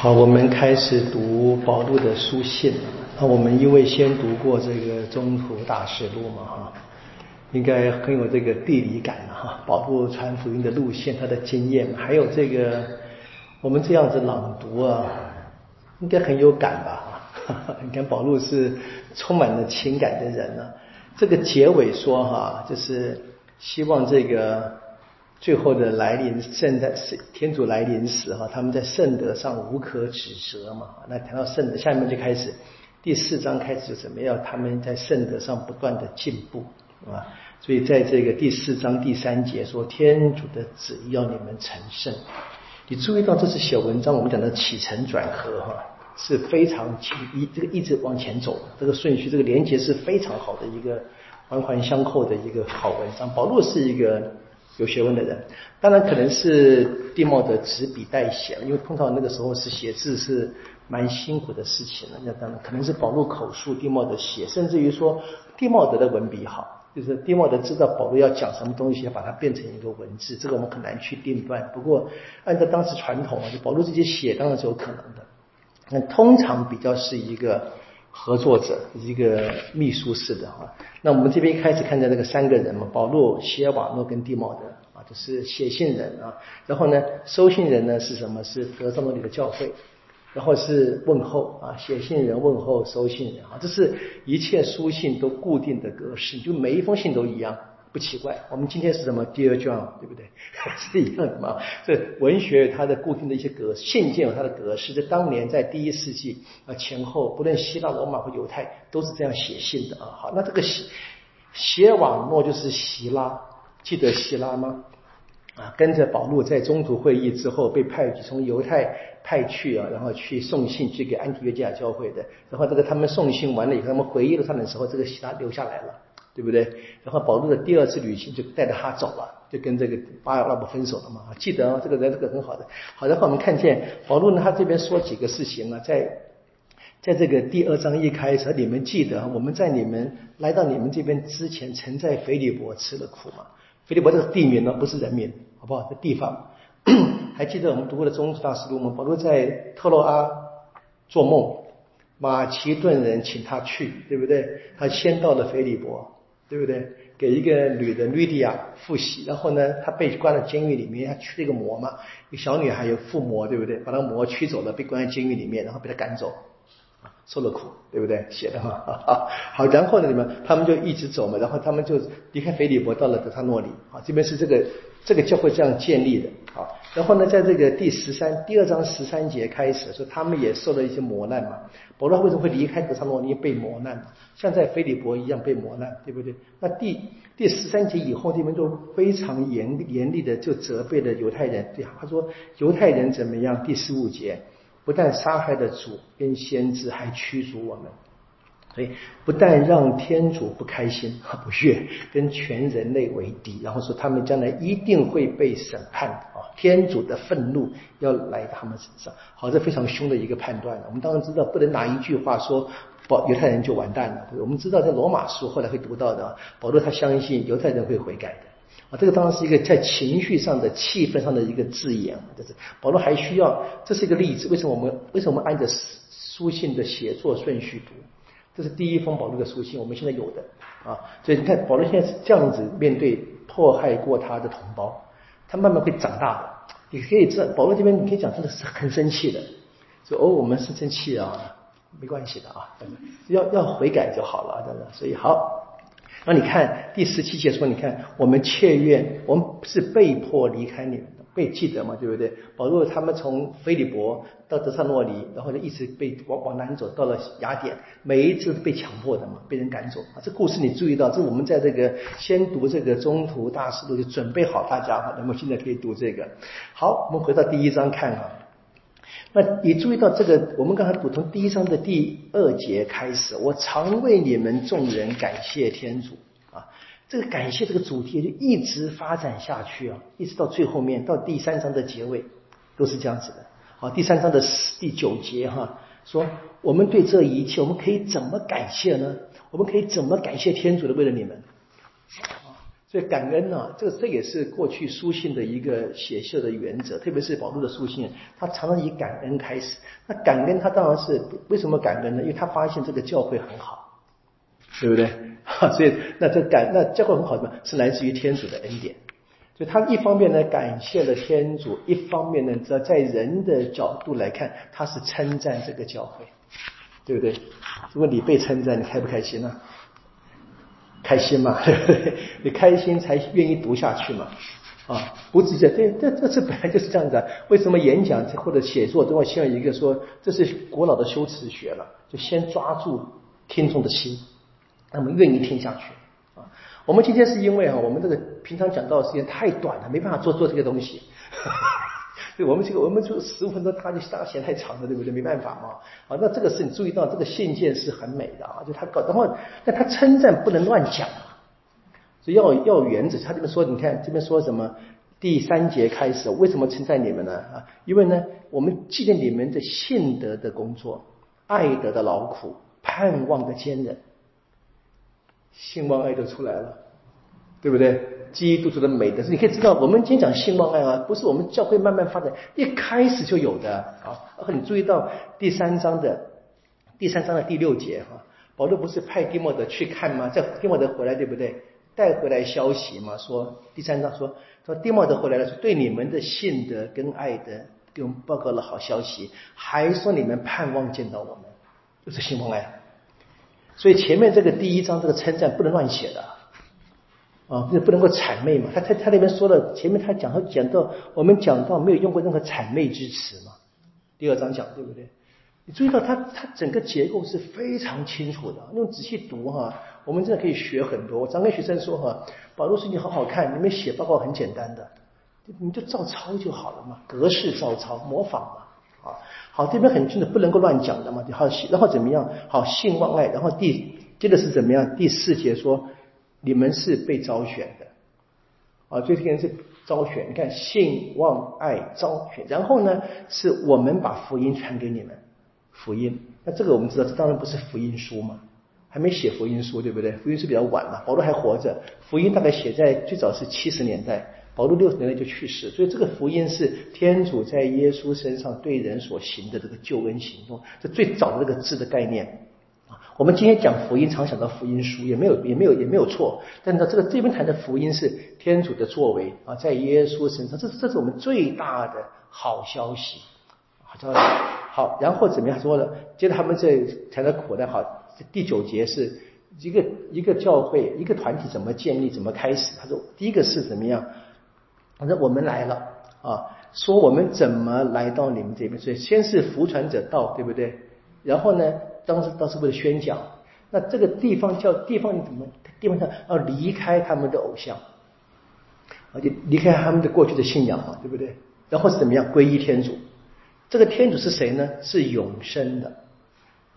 好，我们开始读保禄的书信。那我们因为先读过这个中途大事录嘛，哈，应该很有这个地理感了哈。保禄传福音的路线，他的经验，还有这个我们这样子朗读啊，应该很有感吧？哈，你看保禄是充满了情感的人呢。这个结尾说哈，就是希望这个。最后的来临，圣在圣天主来临时哈，他们在圣德上无可指责嘛。那谈到圣德，下面就开始第四章开始怎么样？他们在圣德上不断的进步啊。所以在这个第四章第三节说，天主的旨意要你们成圣。你注意到这是写文章，我们讲的起承转合哈，是非常一这个一直往前走，这个顺序，这个连接是非常好的一个环环相扣的一个好文章。保罗是一个。有学问的人，当然可能是地茂的执笔代写，因为碰到那个时候是写字是蛮辛苦的事情了。那当然可能是保罗口述，地茂的写，甚至于说地茂德的文笔好，就是地茂德知道保罗要讲什么东西，要把它变成一个文字，这个我们很难去定断。不过按照当时传统啊，就保罗自己写当然是有可能的，那通常比较是一个。合作者一个秘书式的哈，那我们这边一开始看见那个三个人嘛，保罗、希尔瓦诺跟蒂茂德，就是写信人啊。然后呢，收信人呢是什么？是德萨诺里的教会。然后是问候啊，写信人问候收信人啊，这是一切书信都固定的格式，就每一封信都一样。不奇怪，我们今天是什么 Dear John，对不对？是一样的嘛。这文学它的固定的一些格，信件有它的格式。这当年在第一世纪啊前后，不论希腊、罗马或犹太，都是这样写信的啊。好，那这个写写网诺就是希拉，记得希拉吗？啊，跟着保罗在中途会议之后被派去从犹太派去啊，然后去送信去给安提约基亚教会的。然后这个他们送信完了以后，他们回忆录上的时候，这个希拉留下来了。对不对？然后保罗的第二次旅行就带着他走了，就跟这个巴尔拉伯分手了嘛。记得啊，这个人这个很好的。好，的话我们看见保罗呢，他这边说几个事情啊，在在这个第二章一开始，你们记得我们在你们来到你们这边之前，曾在腓利伯吃了苦嘛？腓利伯这个地名呢，不是人名，好不好？这地方 还记得我们读过的中大师录吗？保罗在特洛阿做梦，马其顿人请他去，对不对？他先到了腓利伯。对不对？给一个女的莉迪亚复习，然后呢，她被关在监狱里面，她驱了一个魔嘛，一个小女孩有附魔，对不对？把那个魔驱走了，被关在监狱里面，然后被他赶走，受了苦，对不对？写的哈，好，然后呢，你们他们就一直走嘛，然后他们就离开腓利伯，到了德萨诺里，啊，这边是这个这个教会这样建立的，啊，然后呢，在这个第十三第二章十三节开始说，他们也受了一些磨难嘛。保罗为什么会离开德萨诺尼被磨难？像在菲利伯一样被磨难，对不对？那第第十三节以后，这边就非常严严厉的就责备了犹太人。对，他说犹太人怎么样？第十五节不但杀害了主跟先知，还驱逐我们。所以不但让天主不开心、不悦，跟全人类为敌，然后说他们将来一定会被审判啊！天主的愤怒要来他们身上。好，这非常凶的一个判断我们当然知道，不能拿一句话说保犹太人就完蛋了。我们知道在罗马书后来会读到的，保罗他相信犹太人会悔改的啊。这个当然是一个在情绪上的、气氛上的一个字眼。这是保罗还需要，这是一个例子。为什么我们为什么我们按照书信的写作顺序读？这是第一封保罗的书信，我们现在有的啊，所以你看保罗现在是这样子面对迫害过他的同胞，他慢慢会长大的。你可以知道，保罗这边你可以讲真的是很生气的，说哦我们是生气啊，没关系的啊，要要悔改就好了，等等。所以好，那你看第十七节说，你看我们切愿，我们是被迫离开你们的。被记得嘛，对不对？保罗他们从菲利伯到德萨诺里，然后呢一直被往往南走，到了雅典，每一次被强迫的嘛，被人赶走啊。这故事你注意到，这我们在这个先读这个中途大事录就准备好大家哈，那么现在可以读这个。好，我们回到第一章看啊。那你注意到这个，我们刚才补充第一章的第二节开始，我常为你们众人感谢天主啊。这个感谢这个主题就一直发展下去啊，一直到最后面到第三章的结尾都是这样子的。好，第三章的第九节哈，说我们对这一切，我们可以怎么感谢呢？我们可以怎么感谢天主的为了你们？所以感恩呢，这这也是过去书信的一个写秀的原则，特别是保罗的书信，他常常以感恩开始。那感恩他当然是为什么感恩呢？因为他发现这个教会很好，对不对？所以那这感那教会很好什么？是来自于天主的恩典。所以他一方面呢感谢了天主，一方面呢在在人的角度来看，他是称赞这个教会，对不对？如果你被称赞，你开不开心呢？开心嘛，你开心才愿意读下去嘛，啊，不直接对，这这这本来就是这样子。为什么演讲或者写作都要需要一个说，这是古老的修辞学了，就先抓住听众的心，那么愿意听下去啊。我们今天是因为啊，我们这个平常讲到的时间太短了，没办法做做这个东西。对我们这个，我们就十五分钟，他就大嫌太长了，对不对？没办法嘛。啊，那这个是你注意到，这个信件是很美的啊，就他搞，然后但他称赞不能乱讲啊，所以要要原则。他这边说，你看这边说什么？第三节开始，为什么称赞你们呢？啊，因为呢，我们纪念你们的信德的工作，爱德的劳苦，盼望的坚韧，信望爱都出来了，对不对？基督徒的美德，是你可以知道，我们今天讲信望爱啊，不是我们教会慢慢发展，一开始就有的啊。你注意到第三章的第三章的第六节哈，保罗不是派蒂莫德去看吗？在蒂莫德回来，对不对？带回来消息嘛，说第三章说说蒂莫德回来了，说对你们的信德跟爱德给我们报告了好消息，还说你们盼望见到我们，就是信望爱。所以前面这个第一章这个称赞不能乱写的。啊，不不能够谄媚嘛？他他他那边说了，前面他讲他讲到，我们讲到没有用过任何谄媚之词嘛？第二章讲对不对？你注意到他他整个结构是非常清楚的，用仔细读哈，我们真的可以学很多。我常跟学生说哈，保罗书信好好看，你们写报告很简单的，你就照抄就好了嘛，格式照抄模仿嘛，啊，好这边很清楚，不能够乱讲的嘛，好然后怎么样？好信望爱，然后第接着是怎么样？第四节说。你们是被招选的啊，最这个是招选。你看，信望爱招选，然后呢，是我们把福音传给你们。福音，那这个我们知道，这当然不是福音书嘛，还没写福音书，对不对？福音书比较晚嘛，保罗还活着。福音大概写在最早是七十年代，保罗六十年代就去世，所以这个福音是天主在耶稣身上对人所行的这个救恩行动，这最早的这个字的概念。我们今天讲福音，常想到福音书，也没有也没有也没有错。但是这个这边谈的福音是天主的作为啊，在耶稣身上，这是这是我们最大的好消息。好消息，好，然后怎么样说呢？接着他们这谈的苦呢？好，第九节是一个一个教会一个团体怎么建立，怎么开始？他说第一个是怎么样？反正我们来了啊，说我们怎么来到你们这边？所以先是福传者到，对不对？然后呢？当时，当时为了宣讲，那这个地方叫地方，你怎么地方上要离开他们的偶像，而且离开他们的过去的信仰嘛，对不对？然后是怎么样皈依天主？这个天主是谁呢？是永生的。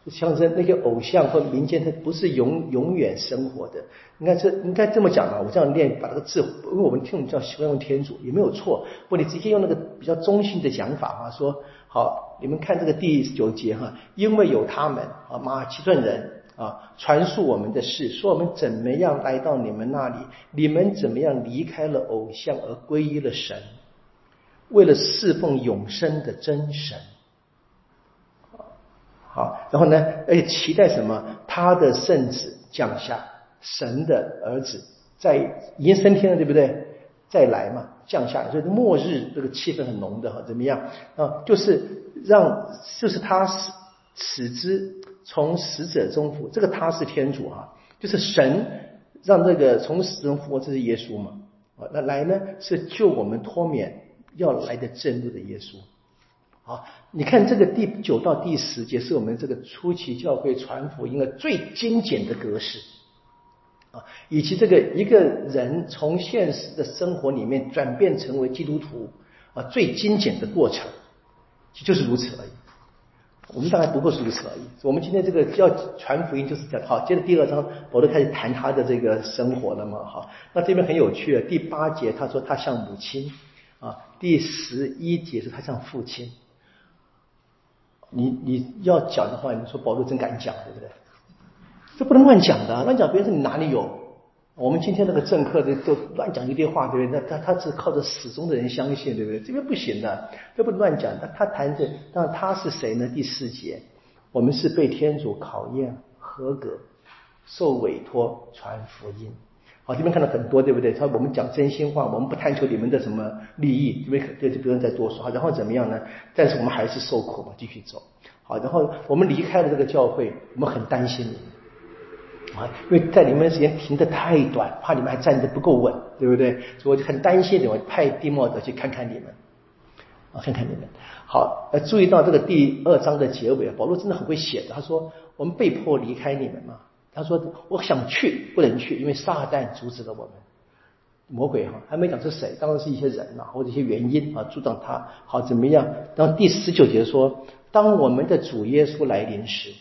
象征那些偶像或民间，它不是永永远生活的。应该这应该这么讲嘛？我这样念，把这个字，因为我们听我们叫习惯用天主，也没有错。不，你直接用那个比较中性的讲法啊，说好，你们看这个第九节哈，因为有他们啊，马其顿人啊，传述我们的事，说我们怎么样来到你们那里，你们怎么样离开了偶像而皈依了神，为了侍奉永生的真神。好，然后呢？而且期待什么？他的圣子降下，神的儿子在已经升天了，对不对？再来嘛，降下来。所以末日这个气氛很浓的哈，怎么样啊？就是让，就是他使使之从死者中复，这个他是天主哈，就是神让这个从死中复活，这是耶稣嘛？啊，那来呢是救我们脱免要来的正路的耶稣。好，你看这个第九到第十节是我们这个初期教会传福音的最精简的格式啊，以及这个一个人从现实的生活里面转变成为基督徒啊最精简的过程，就是如此而已。我们大概不过是如此而已。我们今天这个要传福音就是讲好，接着第二章保罗开始谈他的这个生活了嘛，哈，那这边很有趣，第八节他说他像母亲啊，第十一节是他像父亲。你你要讲的话，你说保罗真敢讲，对不对？这不能乱讲的，乱讲别人说你哪里有？我们今天那个政客的都乱讲一堆话，对不对？那他他是靠着始终的人相信，对不对？这边不行的，这不乱讲。他他谈着，那他是谁呢？第四节，我们是被天主考验合格，受委托传福音。好，这边看到很多，对不对？他我们讲真心话，我们不探求你们的什么利益，这边这就不用再多说。然后怎么样呢？但是我们还是受苦嘛，继续走。好，然后我们离开了这个教会，我们很担心。啊，因为在你们时间停得太短，怕你们还站得不够稳，对不对？所以我就很担心，我派蒂莫德去看看你们，啊，看看你们。好，呃，注意到这个第二章的结尾，保罗真的很会写的。他说：“我们被迫离开你们嘛。”他说：“我想去，不能去，因为撒旦阻止了我们。魔鬼哈，还没讲是谁，当然是一些人呐，或者一些原因啊，阻挡他。好，怎么样？然后第十九节说：当我们的主耶稣来临时。”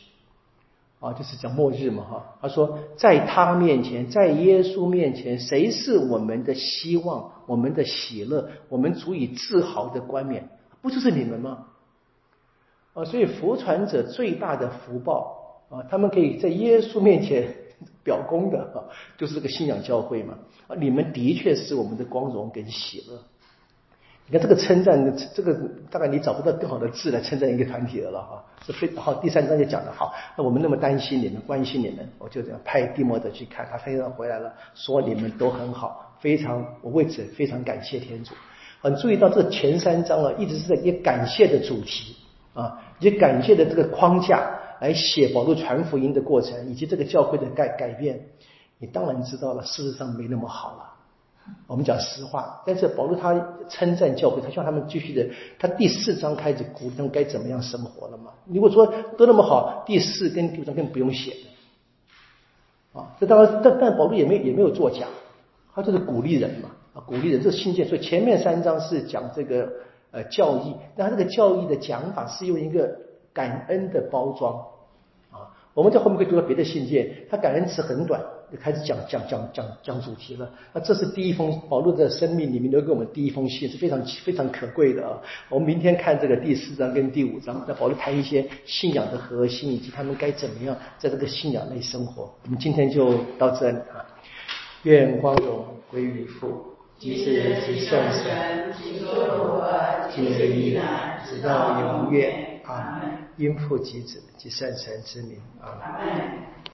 啊，就是讲末日嘛，哈。他说，在他面前，在耶稣面前，谁是我们的希望，我们的喜乐，我们足以自豪的冠冕，不就是你们吗？啊，所以福传者最大的福报啊，他们可以在耶稣面前表功的啊，就是这个信仰教会嘛。啊，你们的确是我们的光荣跟喜乐。你看这个称赞，这个大概你找不到更好的字来称赞一个团体的了哈，是非好。第三章就讲的好，那我们那么担心你们，关心你们，我就这样派蒂莫德去看，他非常回来了，说你们都很好，非常我为此非常感谢天主。很注意到这前三章啊，一直是在以感谢的主题啊，以感谢的这个框架来写保罗传福音的过程，以及这个教会的改改变，你当然知道了，事实上没那么好了。我们讲实话，但是保罗他称赞教会，他希望他们继续的。他第四章开始鼓励他们该怎么样生活了嘛？如果说都那么好，第四跟第五章更不用写啊。这当然，但但保罗也没也没有作假，他就是鼓励人嘛啊，鼓励人这是信件。所以前面三章是讲这个呃教义，但他这个教义的讲法是用一个感恩的包装啊。我们在后面可以读到别的信件，他感恩词很短。就开始讲讲讲讲讲主题了。那这是第一封保罗的生命里面留给我们第一封信，是非常非常可贵的啊。我们明天看这个第四章跟第五章，在保罗谈一些信仰的核心以及他们该怎么样在这个信仰内生活。我们今天就到这里啊。愿光荣归于父，即是即圣神，即作如何，即是依然，直到永远。啊，因父及子及圣神之名啊。